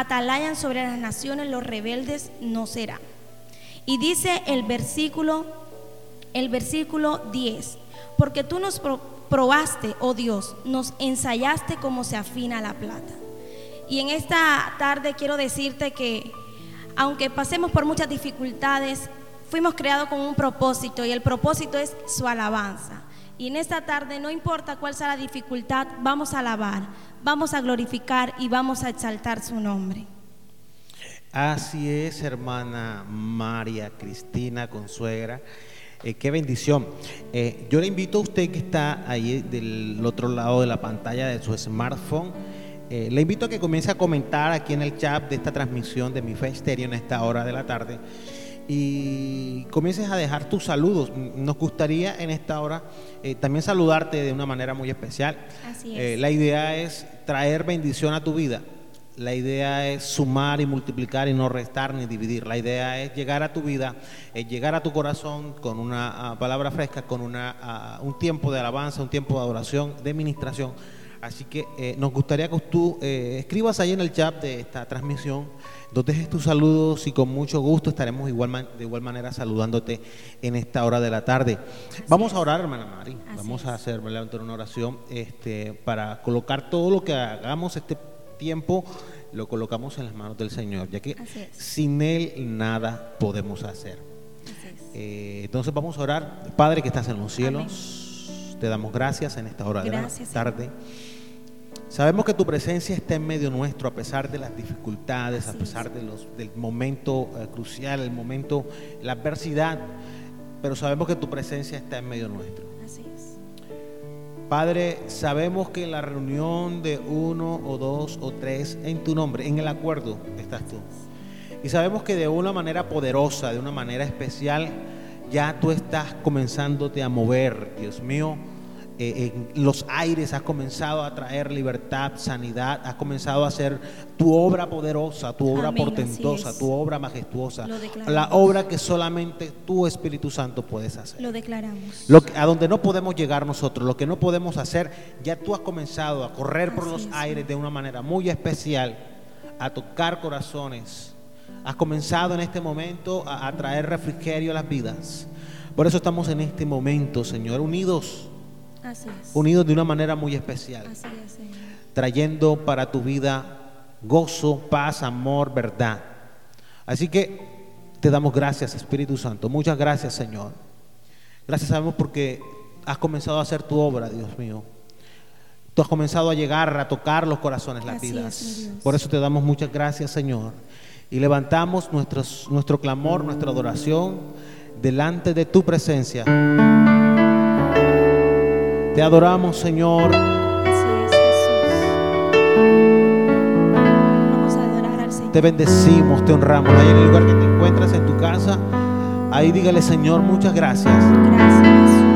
atalayan sobre las naciones, los rebeldes no serán. Y dice el versículo, el versículo 10, porque tú nos probaste, oh Dios, nos ensayaste como se afina la plata. Y en esta tarde quiero decirte que aunque pasemos por muchas dificultades, fuimos creados con un propósito y el propósito es su alabanza. Y en esta tarde, no importa cuál sea la dificultad, vamos a alabar, vamos a glorificar y vamos a exaltar su nombre. Así es, hermana María Cristina Consuegra. Eh, qué bendición. Eh, yo le invito a usted que está ahí del otro lado de la pantalla de su smartphone. Eh, le invito a que comience a comentar aquí en el chat de esta transmisión de mi fe estéreo en esta hora de la tarde y comiences a dejar tus saludos. Nos gustaría en esta hora también saludarte de una manera muy especial. Así es. la idea es traer bendición a tu vida. La idea es sumar y multiplicar y no restar ni dividir. La idea es llegar a tu vida, es llegar a tu corazón con una ah, palabra fresca, con una, ah, un tiempo de alabanza, un tiempo de adoración, de ministración. Así que eh, nos gustaría que tú eh, escribas ahí en el chat de esta transmisión, donde dejes tus saludos y con mucho gusto estaremos igual de igual manera saludándote en esta hora de la tarde. Vamos a orar, hermana Mari. Vamos a hacer una oración este, para colocar todo lo que hagamos este tiempo lo colocamos en las manos del Señor, ya que sin Él nada podemos hacer. Eh, entonces vamos a orar. Padre que estás en los cielos, te damos gracias en esta hora de la tarde. Sabemos que tu presencia está en medio nuestro a pesar de las dificultades, a pesar de los, del momento eh, crucial, el momento, la adversidad, pero sabemos que tu presencia está en medio nuestro. Padre, sabemos que en la reunión de uno o dos o tres en tu nombre, en el acuerdo, estás tú. Y sabemos que de una manera poderosa, de una manera especial, ya tú estás comenzándote a mover, Dios mío eh, en los aires, has comenzado a traer libertad, sanidad, has comenzado a hacer tu obra poderosa, tu obra portentosa, tu obra majestuosa, la obra que solamente tu Espíritu Santo puedes hacer. Lo declaramos. Lo a donde no podemos llegar nosotros, lo que no podemos hacer, ya tú has comenzado a correr por los aires de una manera muy especial, a tocar corazones. Has comenzado en este momento a, a traer refrigerio a las vidas. Por eso estamos en este momento, Señor, unidos unidos de una manera muy especial, trayendo para tu vida gozo, paz, amor, verdad. Así que te damos gracias, Espíritu Santo. Muchas gracias, Señor. Gracias sabemos porque has comenzado a hacer tu obra, Dios mío. Tú has comenzado a llegar a tocar los corazones, las vidas. Por eso te damos muchas gracias, Señor. Y levantamos nuestro clamor, nuestra adoración delante de tu presencia. Te adoramos, Señor. Así es, Jesús. Vamos a adorar al Señor. Te bendecimos, te honramos. Ahí en el lugar que te encuentras en tu casa, ahí dígale, Señor, muchas gracias. Gracias, Jesús.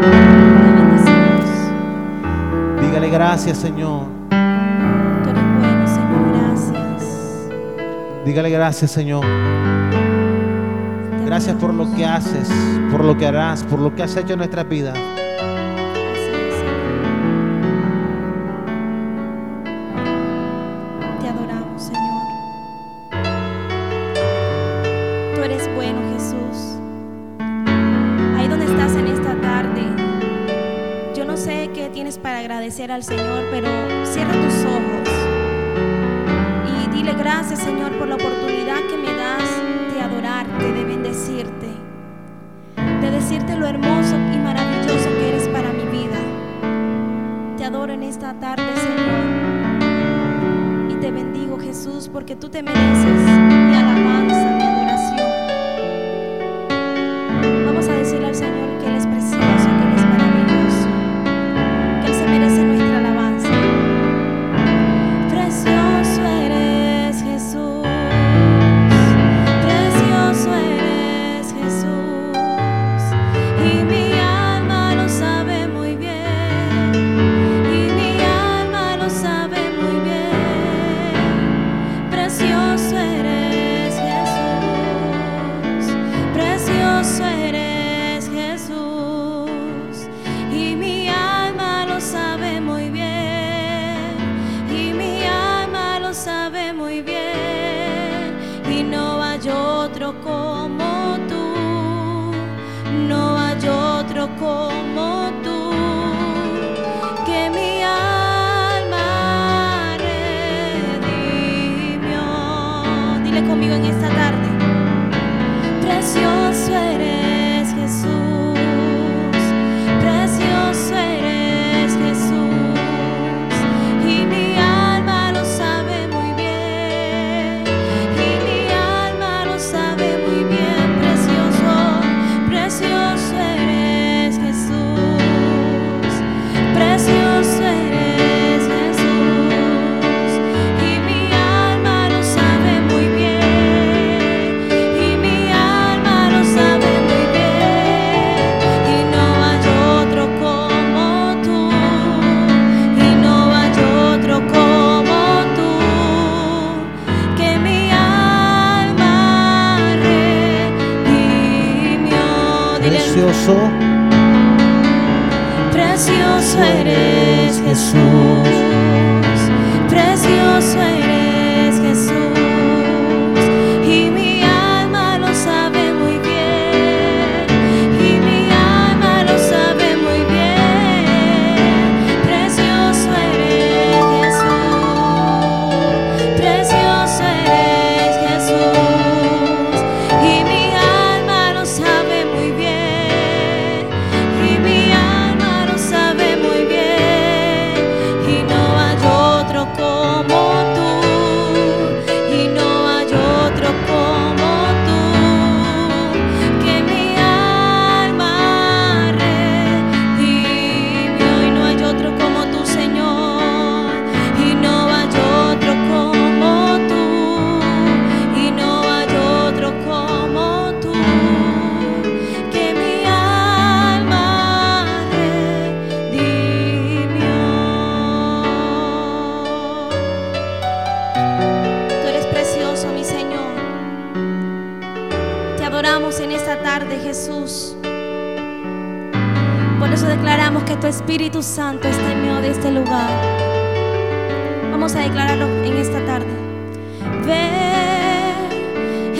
Te bendecimos. Dígale gracias, Señor. Tú eres bueno, Señor. Gracias. Dígale gracias, Señor. Gracias por lo que haces, por lo que harás, por lo que has hecho en nuestras vidas. al Señor, pero cierra tus ojos y dile gracias, Señor, por la oportunidad que me das de adorarte, de bendecirte, de decirte lo hermoso y maravilloso que eres para mi vida. Te adoro en esta tarde, porque tú te mereces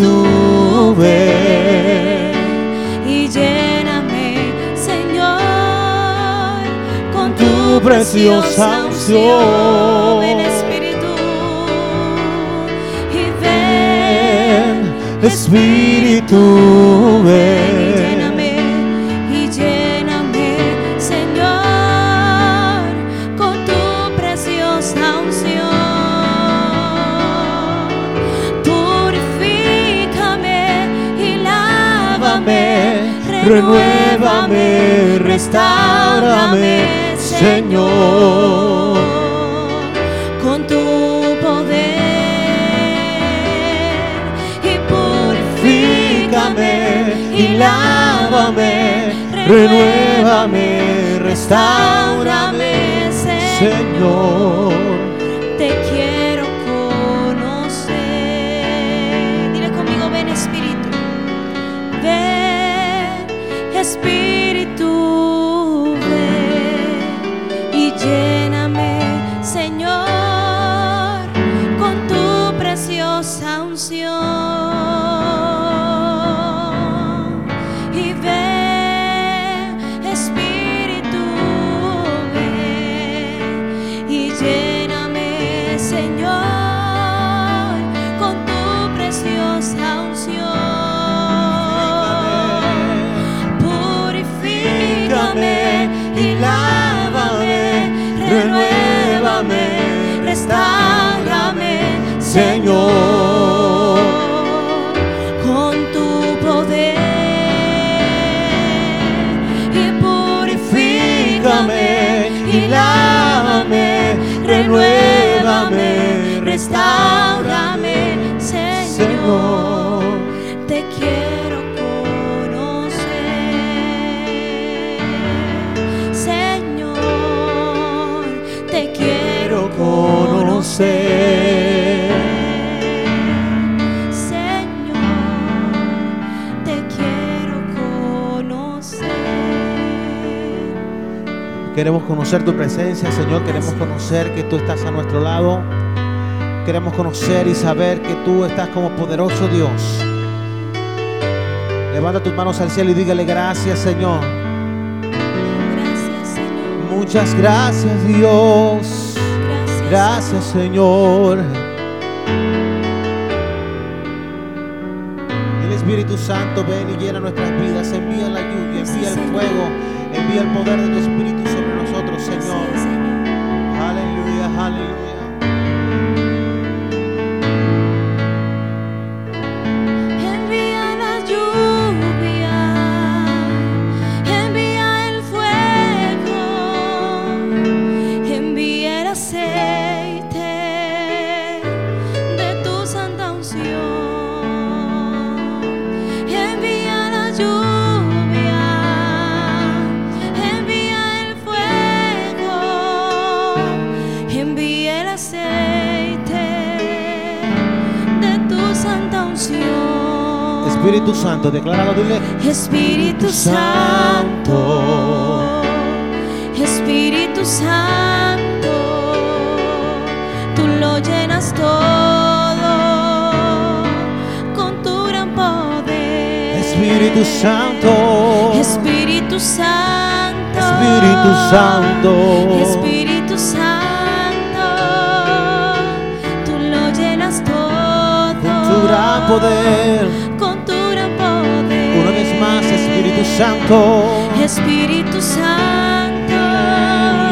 tuve. Y lléname, Señor, con tu, preciosa unción. Ven, Espíritu, y ven, Espíritu, ven. renuévame, restaurame, Señor, con tu poder y purifícame y lávame, renuévame, restaurame, Señor. Señor, te quiero conocer. Queremos conocer tu presencia, Señor. Queremos conocer que tú estás a nuestro lado. Queremos conocer y saber que tú estás como poderoso Dios. Levanta tus manos al cielo y dígale gracias, Señor. Gracias, Señor. Muchas gracias, Dios. Gracias. Señor. El Espíritu Santo ven y llena nuestras vidas. Envía la lluvia, envía el fuego, envía el poder de tu Espíritu Espíritu Santo, decláralo, dile. Espíritu Santo, Espíritu Santo, tú lo llenas todo con tu gran poder. Espíritu Santo. Espíritu Santo, Espíritu Santo. Espíritu Santo, tú lo llenas todo Con tu gran poder. Espíritu Santo. Espíritu Santo,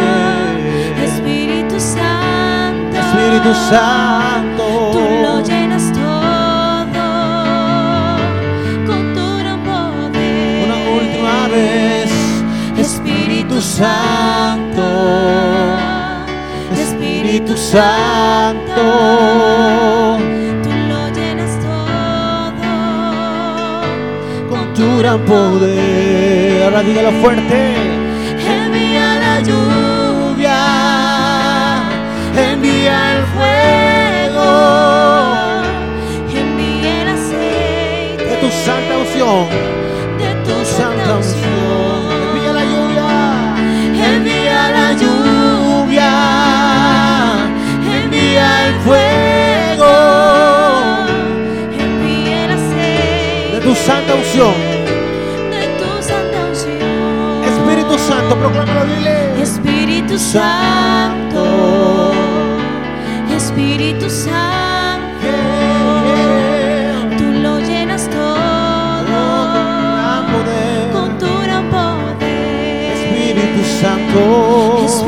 Yeah. Espíritu Santo, Espíritu Santo. tú lo llenas todo con tu gran poder. Una última vez. Espíritu Santo, Espíritu Santo. Tu gran poder. Ahora dígalo fuerte. Envía la lluvia, Envía el fuego, envía el aceite de tu santa unción. Tu santa unción. de tu santa unción. Espíritu Santo, proclámalo, dile. Espíritu Santo, Espíritu Santo, Yeah. tú lo llenas todo con tu gran poder. Espíritu Santo. Espíritu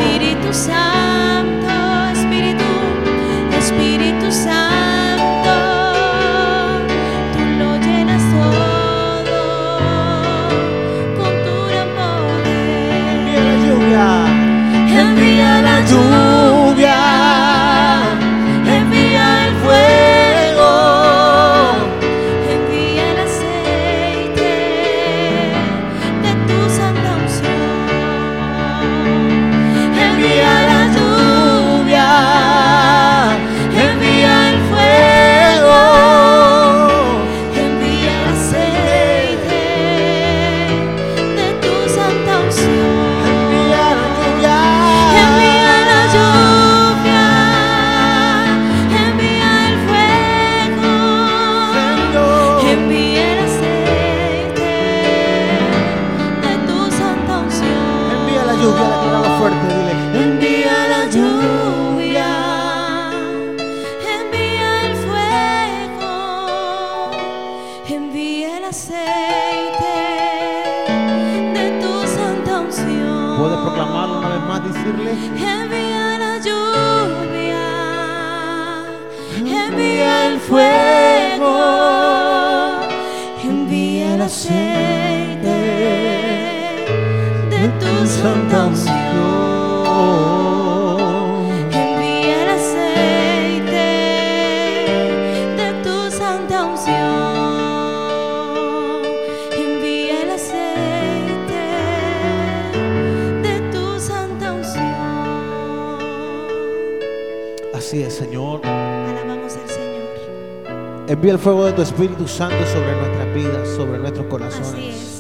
Así es, Señor. Alabamos Señor. Envía el fuego de tu Espíritu Santo sobre nuestras vidas, sobre nuestros corazones. Así es.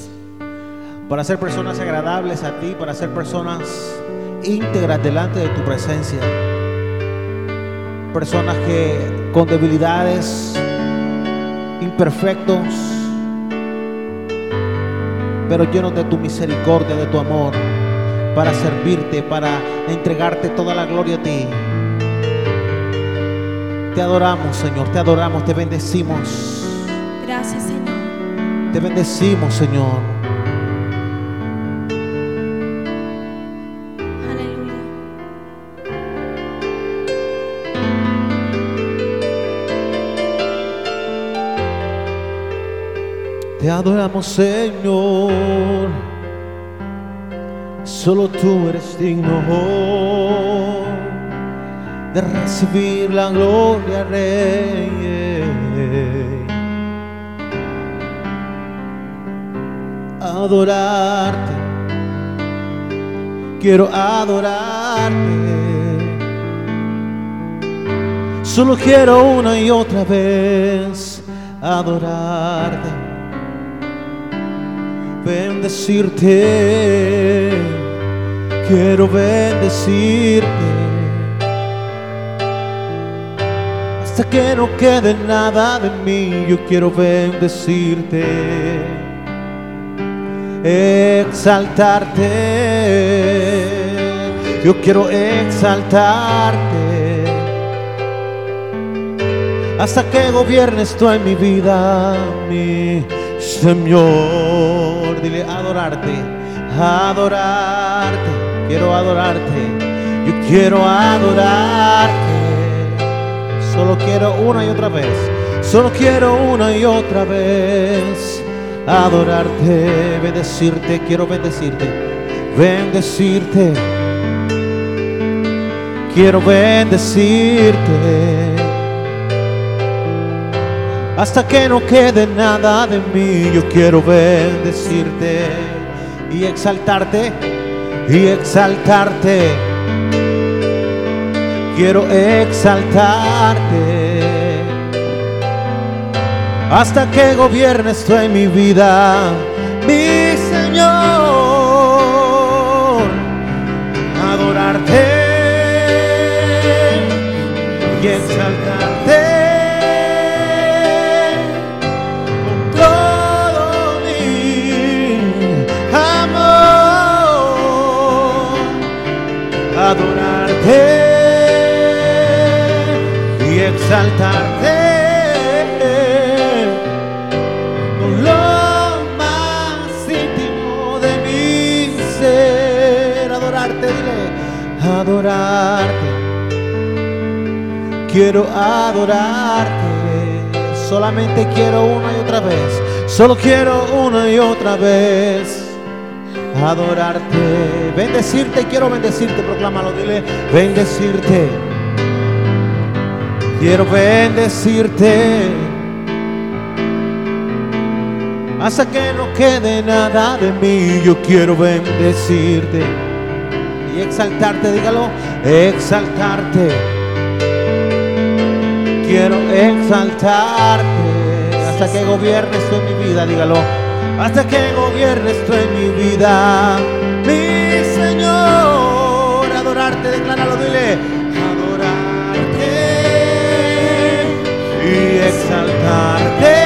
Para ser personas agradables a ti, para ser personas íntegras delante de tu presencia. Personas que con debilidades, imperfectos, pero llenos de tu misericordia, de tu amor, para servirte, para entregarte toda la gloria a ti. Te adoramos, Señor, te adoramos, te bendecimos. Gracias, Señor. Te bendecimos, Señor. Te adoramos, Señor. Solo tú eres digno de recibir la gloria, Rey. Adorarte, quiero adorarte. Solo quiero una y otra vez adorarte bendecirte, quiero bendecirte, hasta que no quede nada de mí, yo quiero bendecirte, exaltarte, yo quiero exaltarte. Hasta que gobiernes tú en mi vida, Señor, dile adorarte, adorarte, quiero adorarte, yo quiero adorarte, solo quiero una y otra vez, solo quiero una y otra vez adorarte, bendecirte, quiero bendecirte, bendecirte, quiero bendecirte hasta que no quede nada de mí. Yo quiero bendecirte y exaltarte y exaltarte. Quiero exaltarte hasta que gobiernes tú en mi vida, exaltarte. Con lo más íntimo de mi ser, adorarte, dile, adorarte. Quiero adorarte, solamente quiero una y otra vez, solo quiero una y otra vez. Adorarte, bendecirte, quiero bendecirte, proclámalo, dile, bendecirte, quiero bendecirte, hasta que no quede nada de mí, yo quiero bendecirte. Y exaltarte, dígalo, exaltarte. Quiero exaltarte. Hasta que gobiernes tú en mi vida, dígalo. Hasta que gobiernes tú en mi vida, mi exaltarte.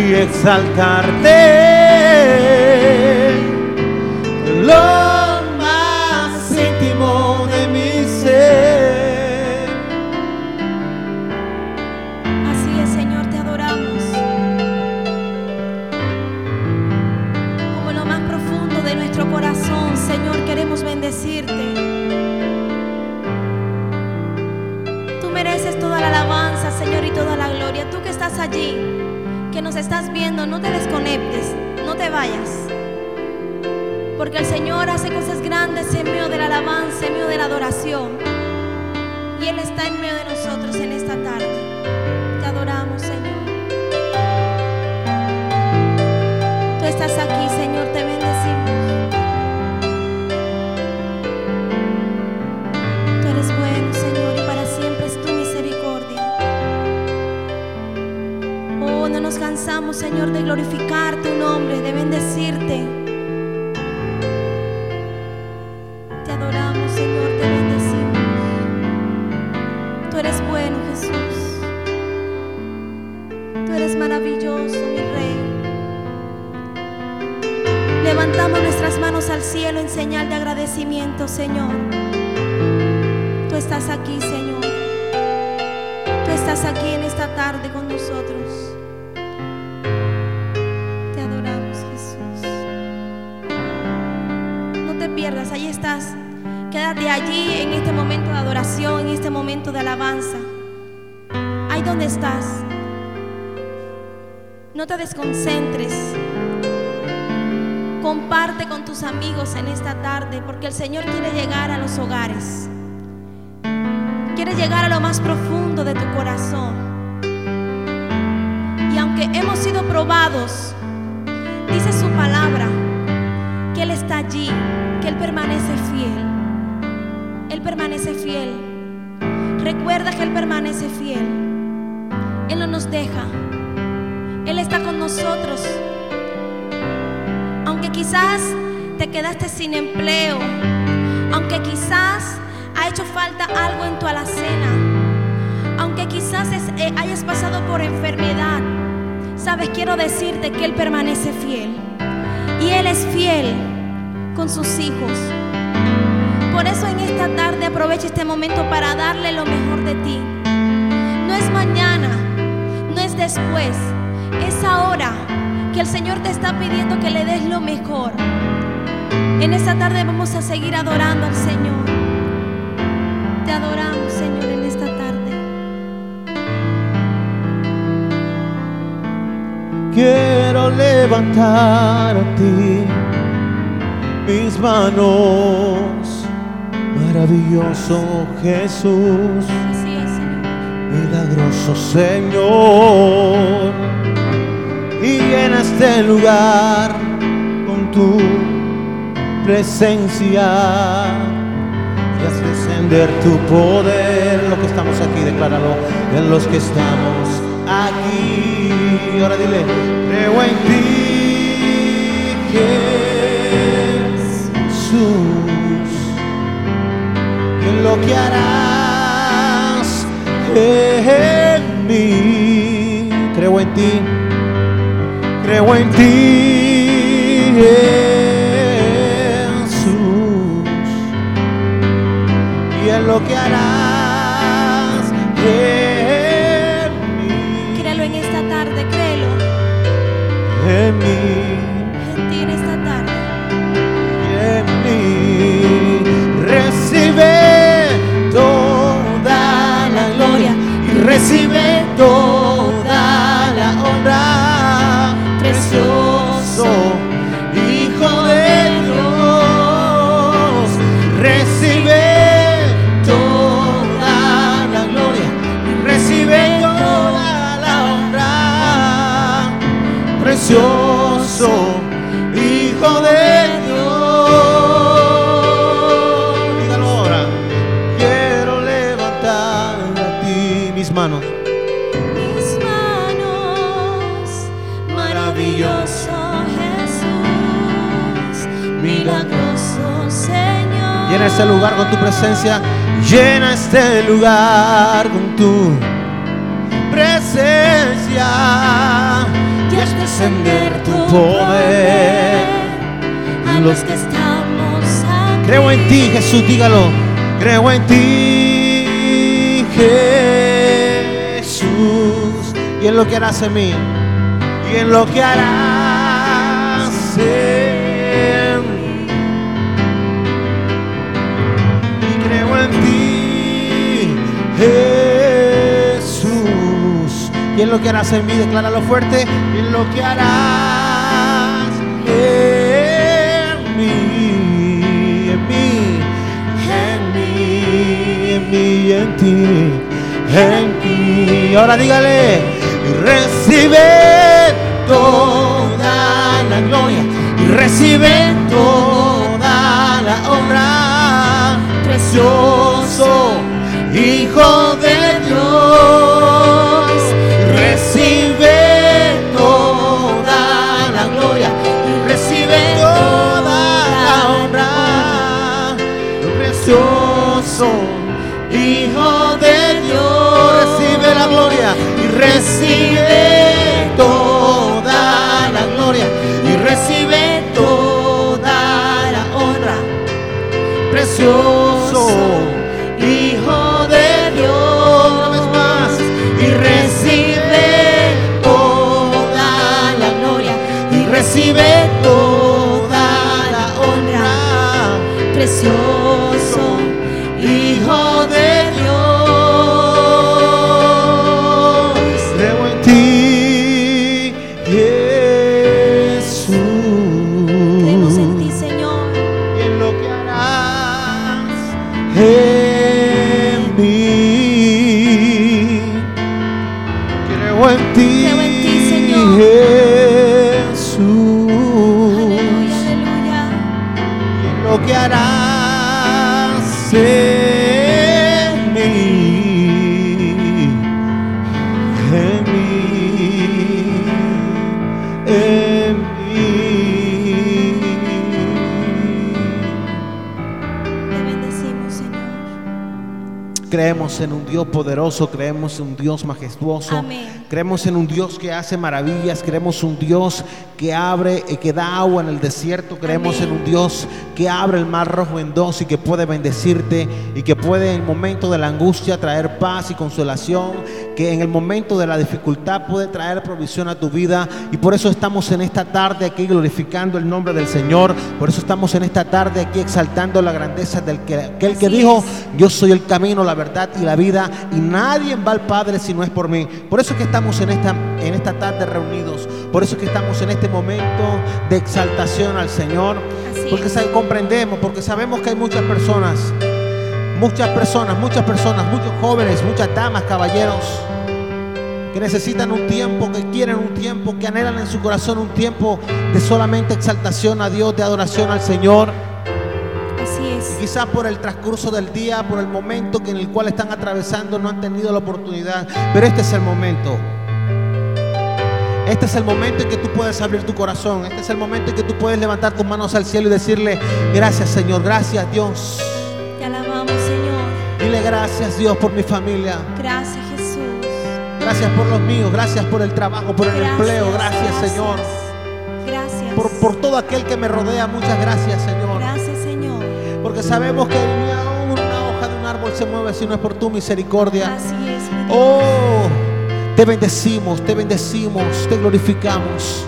Exaltarte. Lo más íntimo de mi ser. Así es, Señor, te adoramos. Como lo más profundo de nuestro corazón, Señor, queremos bendecirte. Tú mereces toda la alabanza, Señor, y toda la gloria. Tú que estás allí, nos estás viendo, no te desconectes, no te vayas. Porque el Señor hace cosas grandes en medio de la alabanza, en medio de la adoración. Y Él está en medio de nosotros en esta tarde. Te adoramos, Señor. Tú estás aquí, Señor, te bendecimos. Señor, de glorificar tu nombre, de bendecirte. Te adoramos, Señor, te bendecimos. Tú eres bueno, Jesús. Tú eres maravilloso, mi Rey. Levantamos nuestras manos al cielo en señal de agradecimiento, Señor. Tú estás aquí, Señor. Tú estás aquí en esta tarde con nosotros. Este momento de adoración, en este momento de alabanza. Ahí donde estás. No te desconcentres. Comparte con tus amigos en esta tarde porque el Señor quiere llegar a los hogares. Quiere llegar a lo más profundo de tu corazón. Y aunque hemos sido probados, dice su palabra que Él está allí, que Él permanece fiel. Él permanece fiel. Recuerda que Él permanece fiel. Él no nos deja. Él está con nosotros. Aunque quizás te quedaste sin empleo, aunque quizás ha hecho falta algo en tu alacena, aunque quizás eh, hayas pasado por enfermedad, sabes, quiero decirte que Él permanece fiel. Y Él es fiel con sus hijos. Por eso en esta tarde aprovecha este momento para darle lo mejor de ti. No es mañana, no es después, es ahora que el Señor te está pidiendo que le des lo mejor. En esta tarde vamos a seguir adorando al Señor. Te adoramos, Señor, en esta tarde. Quiero levantar a ti mis manos, maravilloso Jesús, milagroso Señor, y llena este lugar con tu presencia y haz descender tu poder. Lo que estamos aquí, decláralo, en los que estamos aquí. Ahora dile, creo en ti, Jesús, lo que harás en mí. Creo en ti, creo en ti, Jesús y en lo que harás precioso Hijo de Dios. Dígalo ahora. Quiero levantar a ti mis manos. Mis manos, maravilloso Jesús, milagroso Señor. Llena este lugar con tu presencia. Llena este lugar con tu presencia. Descender tu poder a los que estamos aquí. Creo en ti, Jesús, dígalo. Creo en ti, Jesús, y en lo que harás en mí, y en lo que harás y lo que harás en mí, decláralo fuerte, y lo que harás en mí, en mí, en mí, en mí, en ti, en ti. Ahora dígale, recibe toda la gloria, recibe toda la honra, precioso Hijo de Dios, la gloria y recibe toda la gloria y recibe toda la honra, precioso Hijo de Dios, más, y recibe toda la gloria y recibe toda la honra, Precioso Dios poderoso, creemos en un Dios majestuoso, Amén. creemos en un Dios que hace maravillas, creemos en un Dios que abre y que da agua en el desierto, creemos Amén. en un Dios que abre el mar rojo en dos y que puede bendecirte y que puede en el momento de la angustia traer paz y consolación, que en el momento de la dificultad puede traer provisión a tu vida y por eso estamos en esta tarde aquí glorificando el nombre del Señor, por eso estamos en esta tarde aquí exaltando la grandeza del que, aquel que Así dijo, es. yo soy el camino, la verdad y la vida y nadie va al Padre si no es por mí. Por eso es que estamos en esta, en esta tarde reunidos. Por eso es que estamos en este momento de exaltación al Señor. Así porque es. comprendemos, porque sabemos que hay muchas personas, muchas personas, muchas personas, muchos jóvenes, muchas damas, caballeros, que necesitan un tiempo, que quieren un tiempo, que anhelan en su corazón un tiempo de solamente exaltación a Dios, de adoración al Señor. Así es. Y quizás por el transcurso del día, por el momento que en el cual están atravesando, no han tenido la oportunidad. Pero este es el momento. Este es el momento en que tú puedes abrir tu corazón. Este es el momento en que tú puedes levantar tus manos al cielo y decirle, gracias Señor, gracias Dios. Gracias Dios por mi familia. Gracias, Jesús. Gracias por los míos. Gracias por el trabajo, por el empleo. Gracias Señor. Gracias. Por, por todo aquel que me rodea. Muchas gracias Señor. Gracias, Señor. Porque sabemos que ni aún una hoja de un árbol se mueve si no es por tu misericordia. Así es. Oh, te bendecimos, te bendecimos, te glorificamos.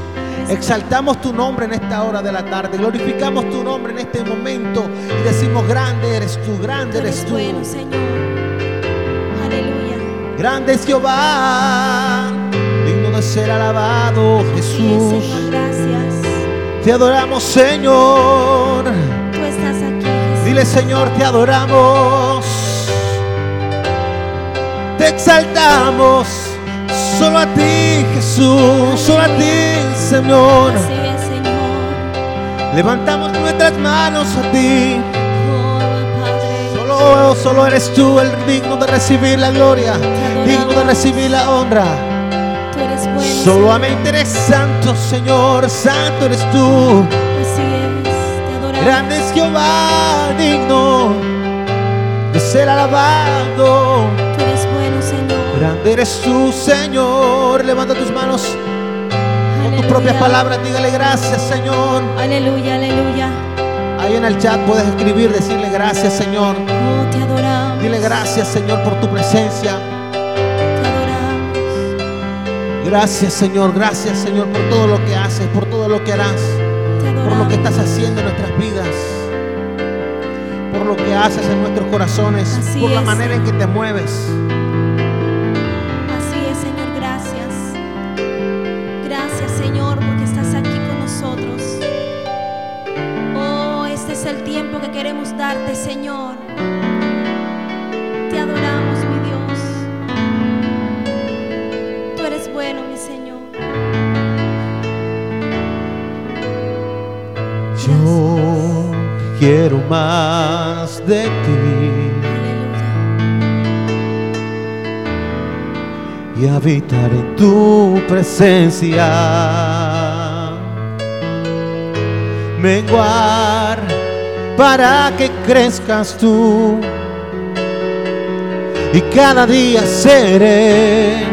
Exaltamos tu nombre en esta hora de la tarde. Glorificamos tu nombre en este momento. Y decimos, grande eres tú, grande eres eres tú. bueno, Señor. Aleluya. Grande es Jehová, digno de ser alabado Jesús. Señor. Gracias. Te adoramos Señor. Tú estás aquí, Jesús. Dile Señor, te adoramos. Te exaltamos. Solo a ti Jesús, solo a ti Señor. Levantamos nuestras manos a ti. Solo, solo eres tú el digno de recibir la gloria, digno de recibir la honra. Solamente eres santo, Señor, santo eres tú. Grande es Jehová, digno de ser alabado. Eres tú, Señor. Levanta tus manos. Con tus propias palabras, dígale gracias, Señor. Aleluya, aleluya. Ahí en el chat puedes escribir, decirle gracias, Señor. Oh, te adoramos. Dile gracias, Señor, por tu presencia. Te adoramos. Gracias, Señor. Gracias, Señor, por todo lo que haces, por todo lo que harás, por lo que estás haciendo en nuestras vidas, por lo que haces en nuestros corazones, Así por la es. manera en que te mueves. Señor. Te adoramos, mi Dios. Tú eres bueno, mi Señor. Yo quiero más de ti Aleluya. y habitar en tu presencia. Menguar para que crezcas tú y cada día seré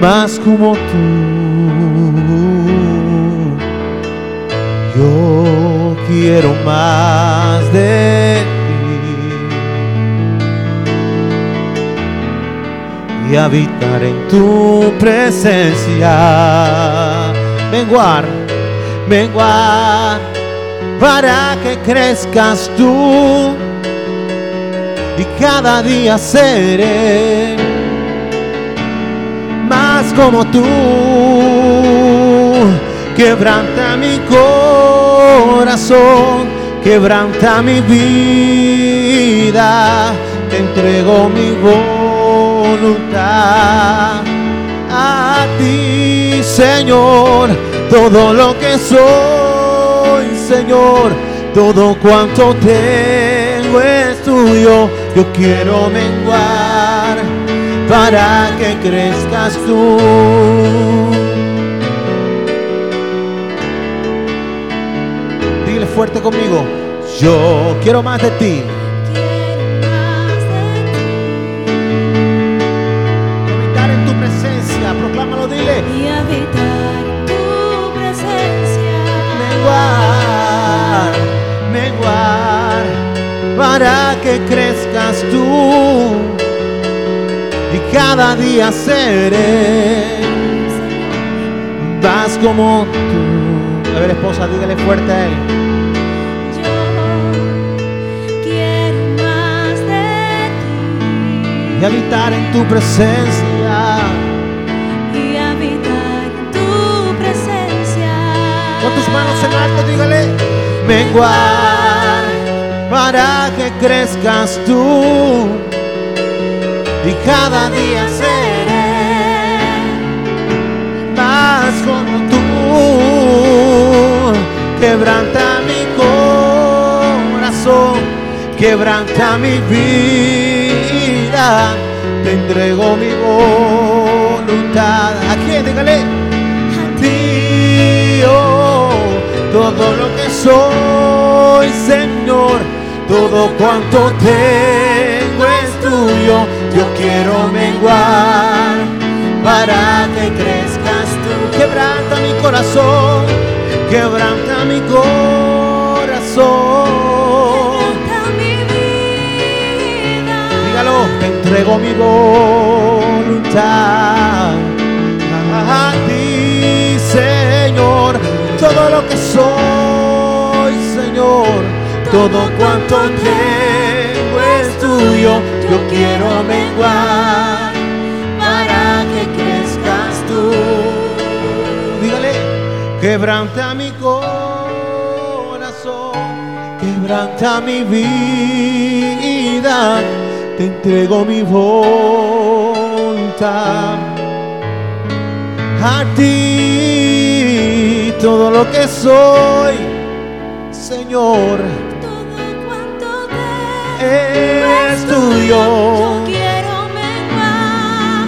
más como tú. Yo quiero más de ti y habitar en tu presencia. Menguar, menguar para que crezcas tú. Y cada día seré más como tú. Quebranta mi corazón, quebranta mi vida, te entrego mi voluntad. A ti, Señor, todo lo que soy, Señor, todo cuanto tengo es tuyo, yo quiero menguar para que crezcas tú. Dile fuerte conmigo, yo quiero más de ti. Que crezcas tú y cada día seré más como tú. A ver, esposa, dígale fuerte a él. Yo quiero más de ti. Y habitar en tu presencia. y habitar en tu presencia. Con tus manos en alto, dígale. Menguar, para que crezcas tú y cada día seré más como tú. Quebranta mi corazón, quebranta mi vida, te entrego mi voluntad. ¿A quién? Dígale. A ti, oh, todo lo que soy, Señor, todo cuanto tengo es tuyo. Yo quiero menguar para que crezcas tú. Quebranta mi corazón, quebranta mi corazón. Canta mi vida. Dígalo, te entrego mi voluntad a ti, Señor. Todo lo que soy, Señor, todo cuanto tengo es tuyo. Yo quiero menguar para que crezcas tú. Dígale, quebranta mi corazón, quebranta mi vida, te entrego mi voluntad. A ti todo lo que soy, Señor, es Yo tuyo. quiero menguar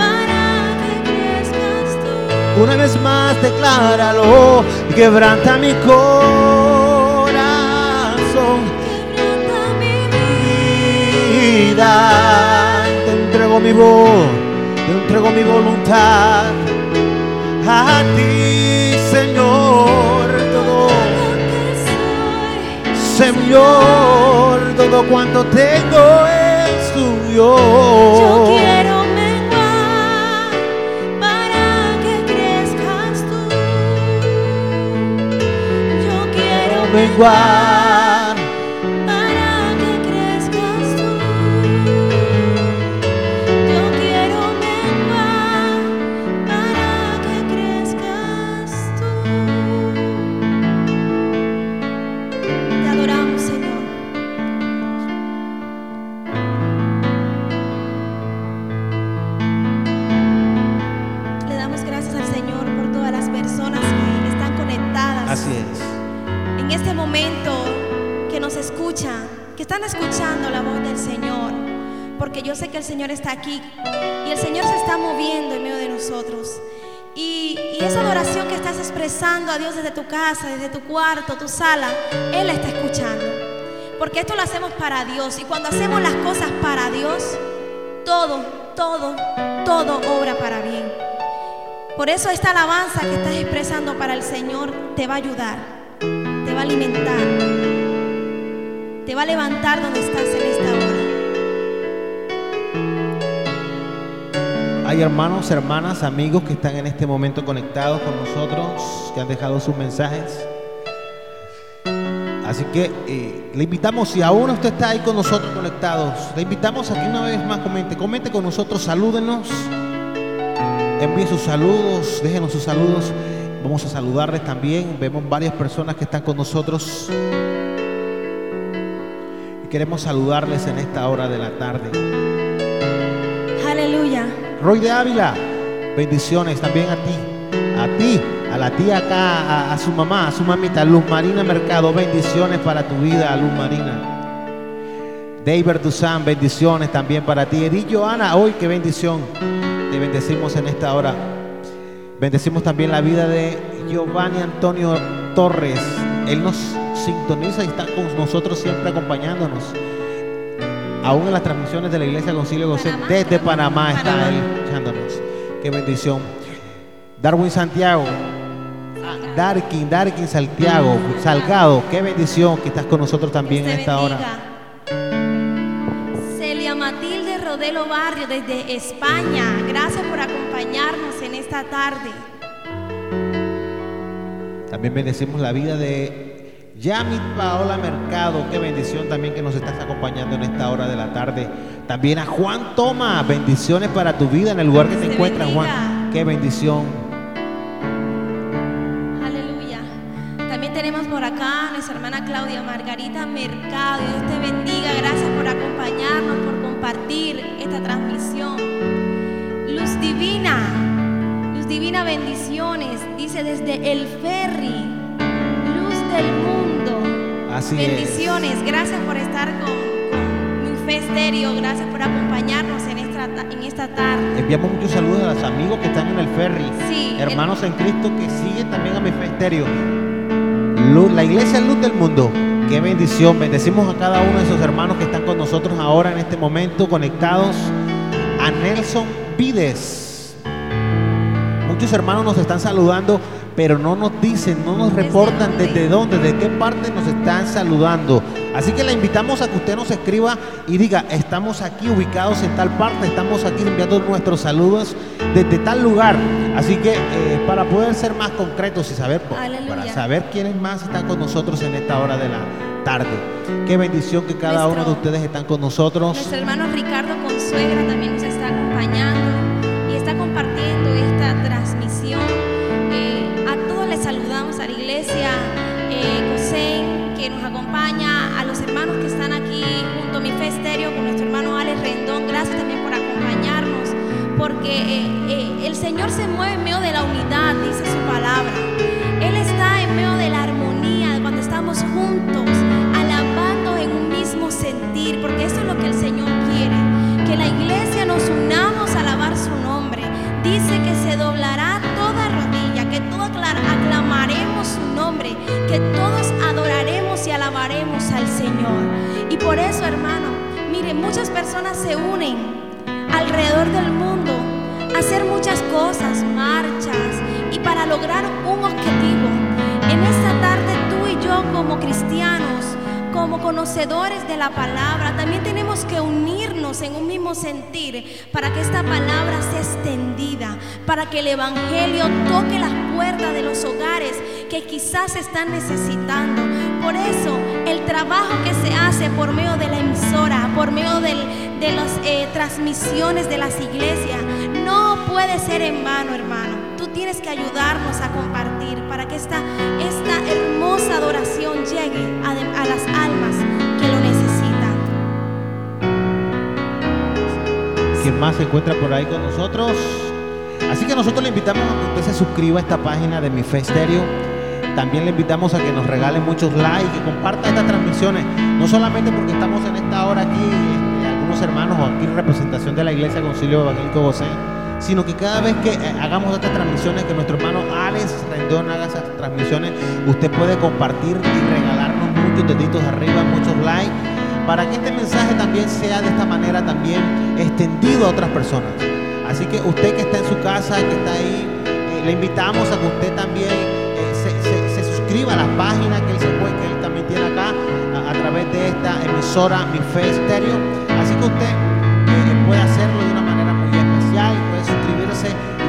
para que crezcas tú. Una vez más, decláralo, quebranta mi corazón. Quebranta mi vida, te entrego mi voz, Te entrego mi voluntad a ti, Señor. Todo, Señor, todo cuanto tengo es tuyo. Yo quiero menguar para que crezcas tú. Yo quiero menguar están escuchando la voz del Señor, porque yo sé que el Señor está aquí y el Señor se está moviendo en medio de nosotros. Y, esa adoración que estás expresando a Dios desde tu casa, desde tu cuarto, tu sala, Él está escuchando. Porque esto lo hacemos para Dios y cuando hacemos las cosas para Dios, todo, todo, todo obra para bien. Por eso esta alabanza que estás expresando para el Señor te va a ayudar, te va a alimentar, te va a levantar donde estás en esta hora. Hay hermanos, hermanas, amigos que están en este momento conectados con nosotros, que han dejado sus mensajes. Así que eh, le invitamos, si aún usted está ahí con nosotros conectados, le invitamos a que una vez más comente, comente con nosotros, salúdenos, envíe sus saludos, déjenos sus saludos. Vamos a saludarles también. Vemos varias personas que están con nosotros. Y queremos saludarles en esta hora de la tarde. Aleluya. Roy de Ávila, bendiciones también a ti, a ti, a la tía acá, a, a su mamá, a su mamita, Luz Marina Mercado, bendiciones para tu vida, Luz Marina. David Dusan, bendiciones también para ti. Edith Joana, hoy qué bendición. Te bendecimos en esta hora. Bendecimos también la vida de Giovanni Antonio Torres. Él nos sintoniza y está con nosotros siempre acompañándonos. Aún en las transmisiones de la Iglesia Concilio José Panamá. desde Panamá está él escuchándonos. Qué bendición. Darwin Santiago. Darkin, Darkin Santiago, Salgado, qué bendición que estás con nosotros también en esta hora. Celia Matilde Rodelo Barrio desde España. Gracias por acompañarnos en esta tarde. También bendecimos la vida de Yamit Paola Mercado. Qué bendición también que nos estás acompañando en esta hora de la tarde. También a Juan Toma. Bendiciones para tu vida en el lugar que te encuentras, Juan. Qué bendición. Aleluya. También tenemos por acá a nuestra hermana Claudia Margarita Mercado. Dios te bendiga. Gracias por acompañarnos, por compartir esta transmisión. Luz Divina. Luz Divina, bendiciones. Dice desde el ferry. Luz del mundo. Así es. bendiciones. Gracias por estar con, con mi fe estéreo. Gracias por acompañarnos en esta, en esta tarde. Enviamos muchos saludos a los amigos que están en el ferry. Sí, Hermanos en Cristo que siguen también a mi fe estéreo. Luz- la iglesia Luz del Mundo. Qué bendición. Bendecimos a cada uno de esos hermanos que están con nosotros ahora en este momento conectados. A Nelson Vides. Muchos hermanos nos están saludando, pero no nos dicen, no nos ¿Desde reportan desde dónde, de qué parte nos están saludando. Así que le invitamos a que usted nos escriba y diga, estamos aquí ubicados en tal parte, estamos aquí enviando nuestros saludos desde tal lugar. Así que eh, para poder ser más concretos y saber, Aleluya. para saber quiénes más están con nosotros en esta hora de la tarde. Qué bendición que cada uno de ustedes están con nosotros. Nuestro hermano Ricardo Consuegra también nos está eh, eh, el Señor se mueve en medio de la unidad, dice su palabra. Él está en medio de la armonía, cuando estamos juntos, alabando en un mismo sentir, porque eso es lo que el Señor quiere, que la iglesia nos unamos a alabar su nombre. Dice que se doblará toda rodilla, que todos acla- aclamaremos su nombre, que todos adoraremos y alabaremos al Señor. Y por eso, hermano, mire, muchas personas se unen alrededor del mundo hacer muchas cosas, marchas y para lograr un objetivo. En esta tarde tú y yo como cristianos, como conocedores de la palabra, también tenemos que unirnos en un mismo sentir para que esta palabra sea extendida, para que el Evangelio toque las puertas de los hogares que quizás están necesitando. Por eso el trabajo que se hace por medio de la emisora, por medio de las eh, transmisiones de las iglesias, puede ser en vano, hermano. Tú tienes que ayudarnos a compartir para que esta, esta hermosa adoración llegue a, a las almas que lo necesitan. ¿Quién más se encuentra por ahí con nosotros? Así que nosotros le invitamos a que usted se suscriba a esta página de Mi Fe Estéreo. También le invitamos a que nos regalen muchos likes, que comparta estas transmisiones, no solamente porque estamos en esta hora aquí, este, algunos hermanos o aquí en representación de la Iglesia Concilio Evangélico José, sino que cada vez que eh, hagamos estas transmisiones, que nuestro hermano Alex Rendón haga esas transmisiones, usted puede compartir y regalarnos muchos deditos arriba, muchos likes, para que este mensaje también sea de esta manera también extendido a otras personas. Así que usted que está en su casa, que está ahí, eh, le invitamos a que usted también eh, se, suscriba a la página que él, se puede, que él también tiene acá a, través de esta emisora Mi Fe Estéreo. Así que usted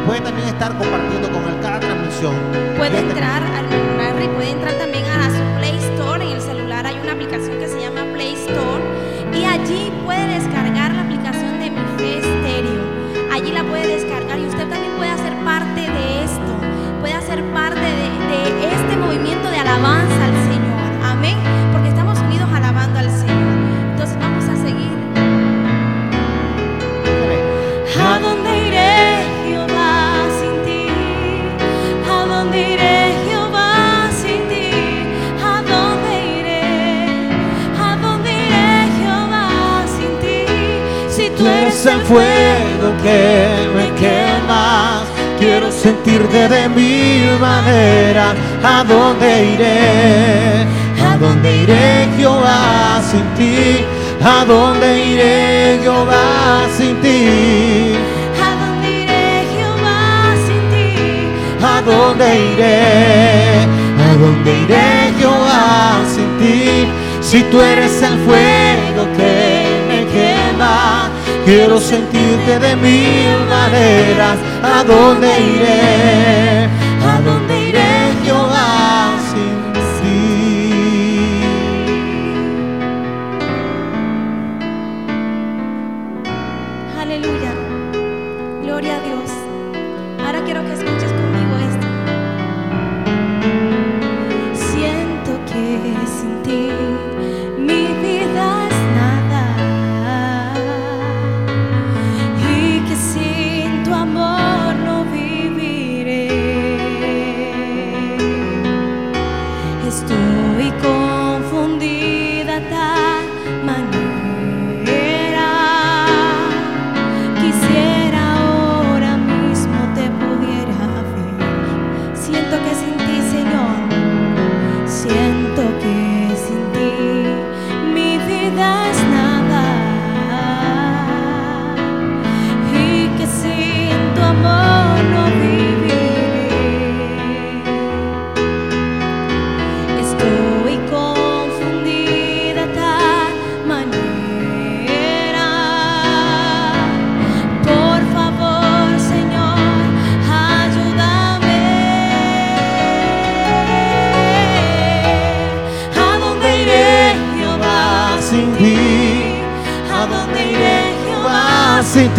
puede también estar compartiendo con él cada transmisión. Puede este entrar al el fuego que me quemas. Quiero sentirte de mil maneras. ¿A dónde iré? ¿A dónde iré, Jehová, sin ti? ¿A dónde iré, Jehová, sin ti? ¿A dónde iré, Jehová, sin ti? ¿A dónde iré? ¿A dónde iré, Jehová, sin ti? Si tú eres el fuego que Quiero sentirte de mil maneras. ¿A dónde iré? ¿A dónde iré yo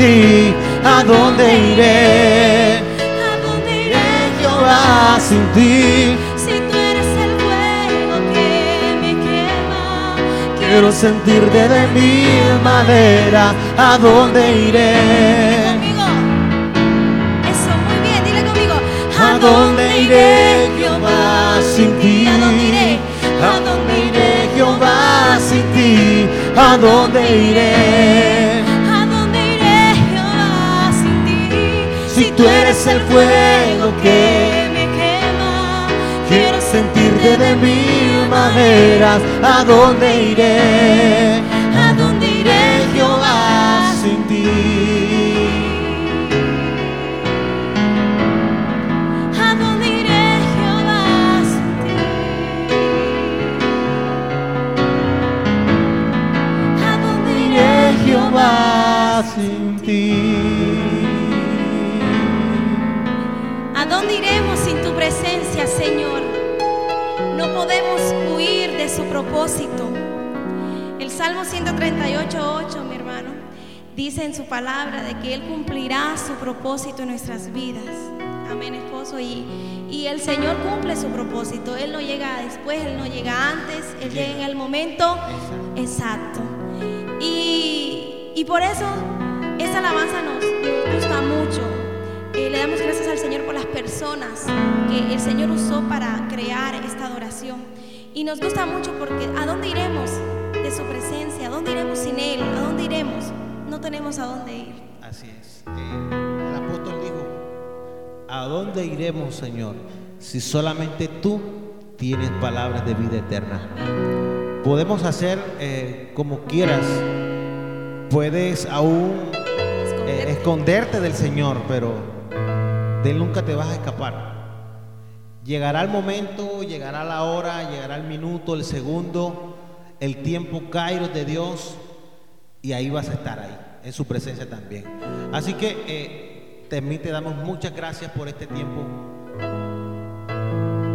¿a dónde iré? ¿A dónde iré, Jehová, sin ti? Si tú eres el fuego que me quema, quiero sentirte de mil maneras. ¿A dónde iré? Conmigo. Eso, muy bien, dile conmigo. ¿A dónde iré, Jehová, sin ti? ¿A dónde iré? ¿A dónde iré, Jehová, sin ti? ¿A dónde iré? Tú eres el fuego que me quema, quiero sentirte de mil maneras. ¿A dónde iré? Propósito. El Salmo 138, mi hermano, dice en su palabra de que Él cumplirá su propósito en nuestras vidas. Amén, esposo. Y, y el Señor cumple su propósito. Él no llega después, Él no llega antes, Él llega en el momento exacto. Y, y por eso esa alabanza nos, nos gusta mucho. Eh, le damos gracias al Señor por las personas que el Señor usó para crear esta adoración. Y nos gusta mucho porque ¿a dónde iremos de su presencia? ¿A dónde iremos sin Él? ¿A dónde iremos? No tenemos a dónde ir. Así es. Eh, el apóstol dijo, ¿a dónde iremos, Señor, si solamente tú tienes palabras de vida eterna? Podemos hacer eh, como quieras. Puedes aún eh, Esconderte. esconderte del Señor, pero de Él nunca te vas a escapar. Llegará el momento, llegará la hora, llegará el minuto, el segundo, el tiempo kairos de Dios y ahí vas a estar ahí, en su presencia también. Así que eh, también te damos muchas gracias por este tiempo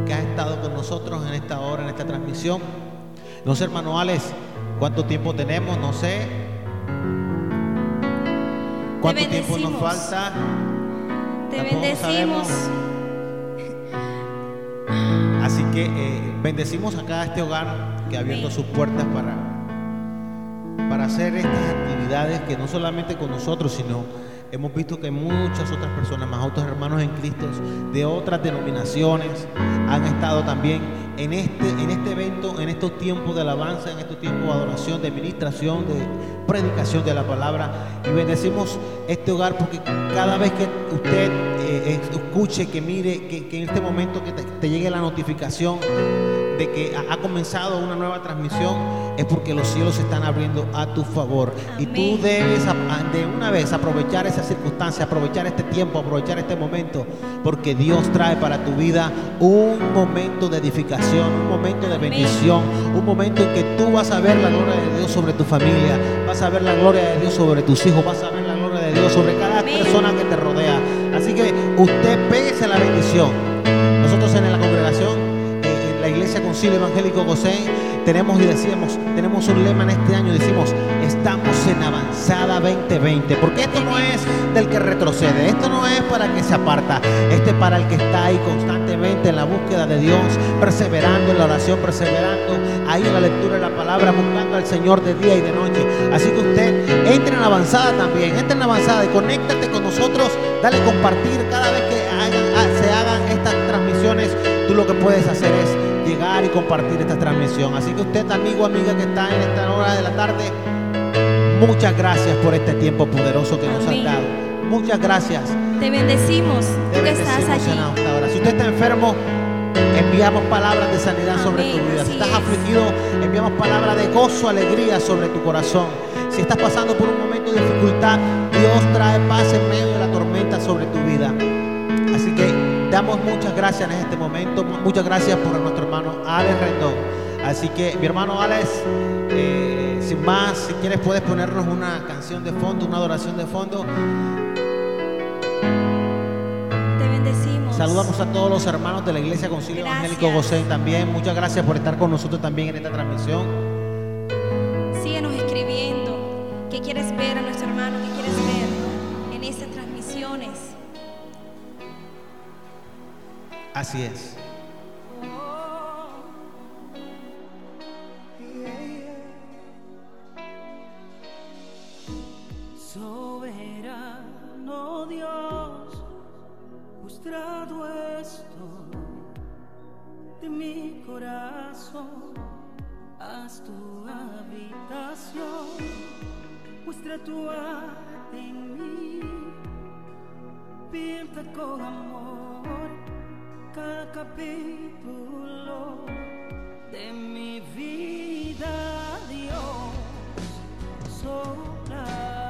que has estado con nosotros en esta hora, en esta transmisión. No sé, hermano Alex, cuánto tiempo tenemos, no sé. ¿Cuánto tiempo nos falta? Te Tampoco bendecimos. sabemos. Así que eh, bendecimos acá a este hogar que ha abierto sus puertas para, para hacer estas actividades que no solamente con nosotros, sino hemos visto que muchas otras personas, más otros hermanos en Cristo de otras denominaciones han estado también en este, en este evento, en estos tiempos de alabanza, en estos tiempos de adoración, de ministración, de predicación de la palabra. Y bendecimos este hogar porque cada vez que usted eh, escuche, que mire, que, en este momento que te llegue la notificación de que ha, comenzado una nueva transmisión, es porque los cielos se están abriendo a tu favor. Y tú debes de una vez aprovechar esa circunstancia, aprovechar este tiempo, aprovechar este momento, porque Dios trae para tu vida un momento de edificación, un momento de Amén. bendición, un momento en que tú vas a ver la gloria de Dios sobre tu familia, vas a ver la gloria de Dios sobre tus hijos, vas a ver la gloria de Dios sobre cada Amén. persona que te rodea. Así que usted pégese la bendición. Concilio Evangélico Gosén, tenemos y decíamos, tenemos un lema en este año, decimos, estamos en avanzada 2020, porque esto no es del que retrocede, esto no es para el que se aparta, este es para el que está ahí constantemente en la búsqueda de Dios, perseverando en la oración, perseverando ahí en la lectura de la palabra, buscando al Señor de día y de noche. Así que usted entre en avanzada también, entre en avanzada y conéctate con nosotros, dale compartir cada vez que ah, se hagan estas transmisiones, tú lo que puedes hacer es llegar y compartir esta transmisión. Así que usted, amigo, amiga que está en esta hora de la tarde, muchas gracias por este tiempo poderoso que nos has Amén. dado. Muchas gracias. Te bendecimos. Te Tú estás bendecimos en allí. Si usted está enfermo, enviamos palabras de sanidad sobre tu vida. Si estás es. afligido, enviamos palabras de gozo, alegría sobre tu corazón. Si estás pasando por un momento de dificultad, Dios trae paz en medio de la tormenta sobre tu vida. Damos muchas gracias en este momento. Muchas gracias por nuestro hermano Alex Rendón. Así que, mi hermano Alex, eh, sin más, si quieres puedes ponernos una canción de fondo, una adoración de fondo. Te bendecimos. Saludamos a todos los hermanos de la Iglesia Concilio Gracias. Evangélico Gosén también. Muchas gracias por estar con nosotros también en esta transmisión. Así es. Soberano Dios, postrado estoy de mi corazón, haz tu habitación, muestra tu arte en mí, pinta con amor cada capítulo de mi vida, Dios, sopla,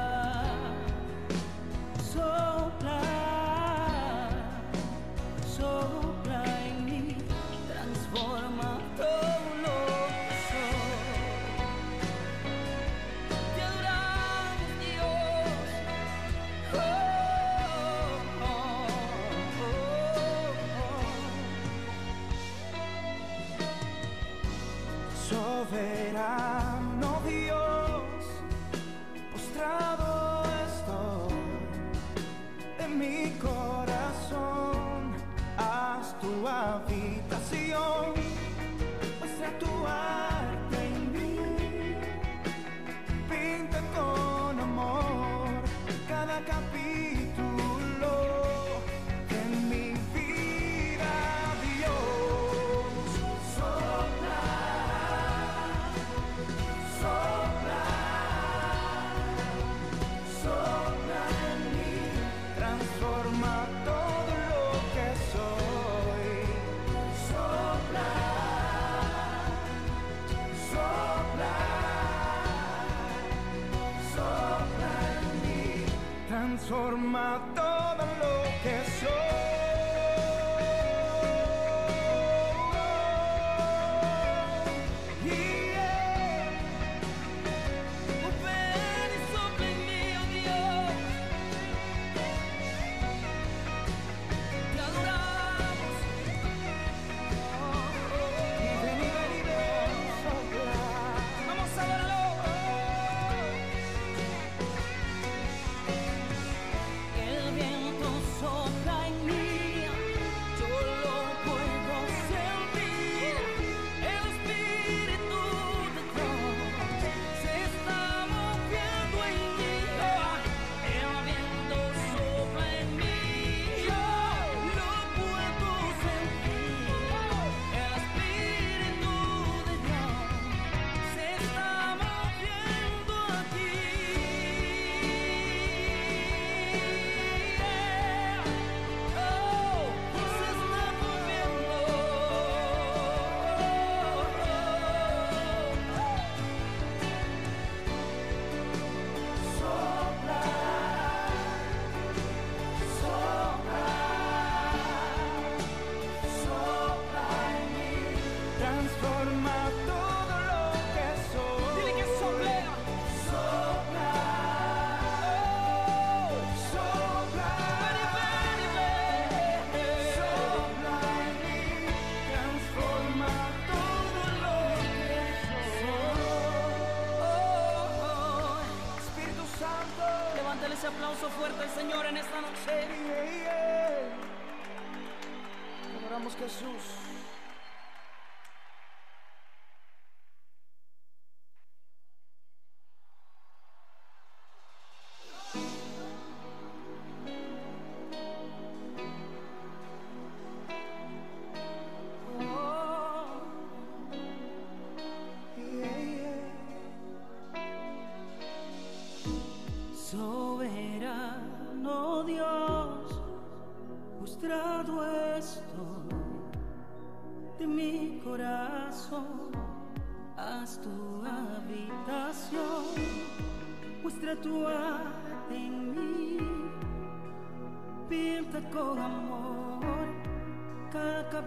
con amor cada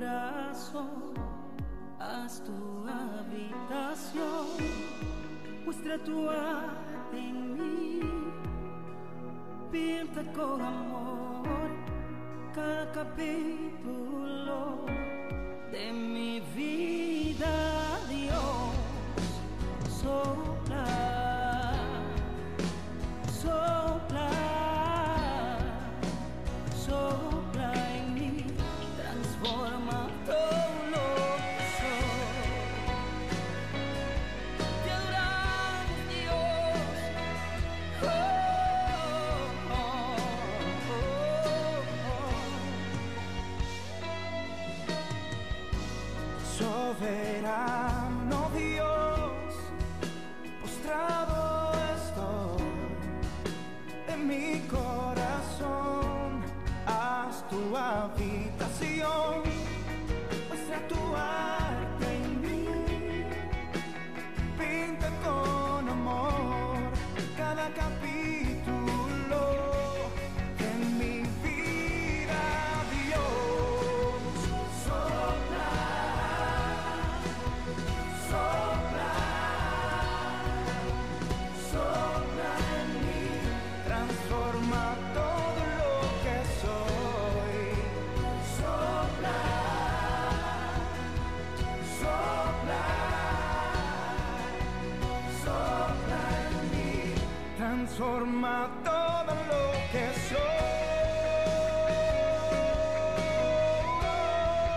corazón, haz tu habitación, muestra tu arte en mí, pinta con amor cada capítulo de mi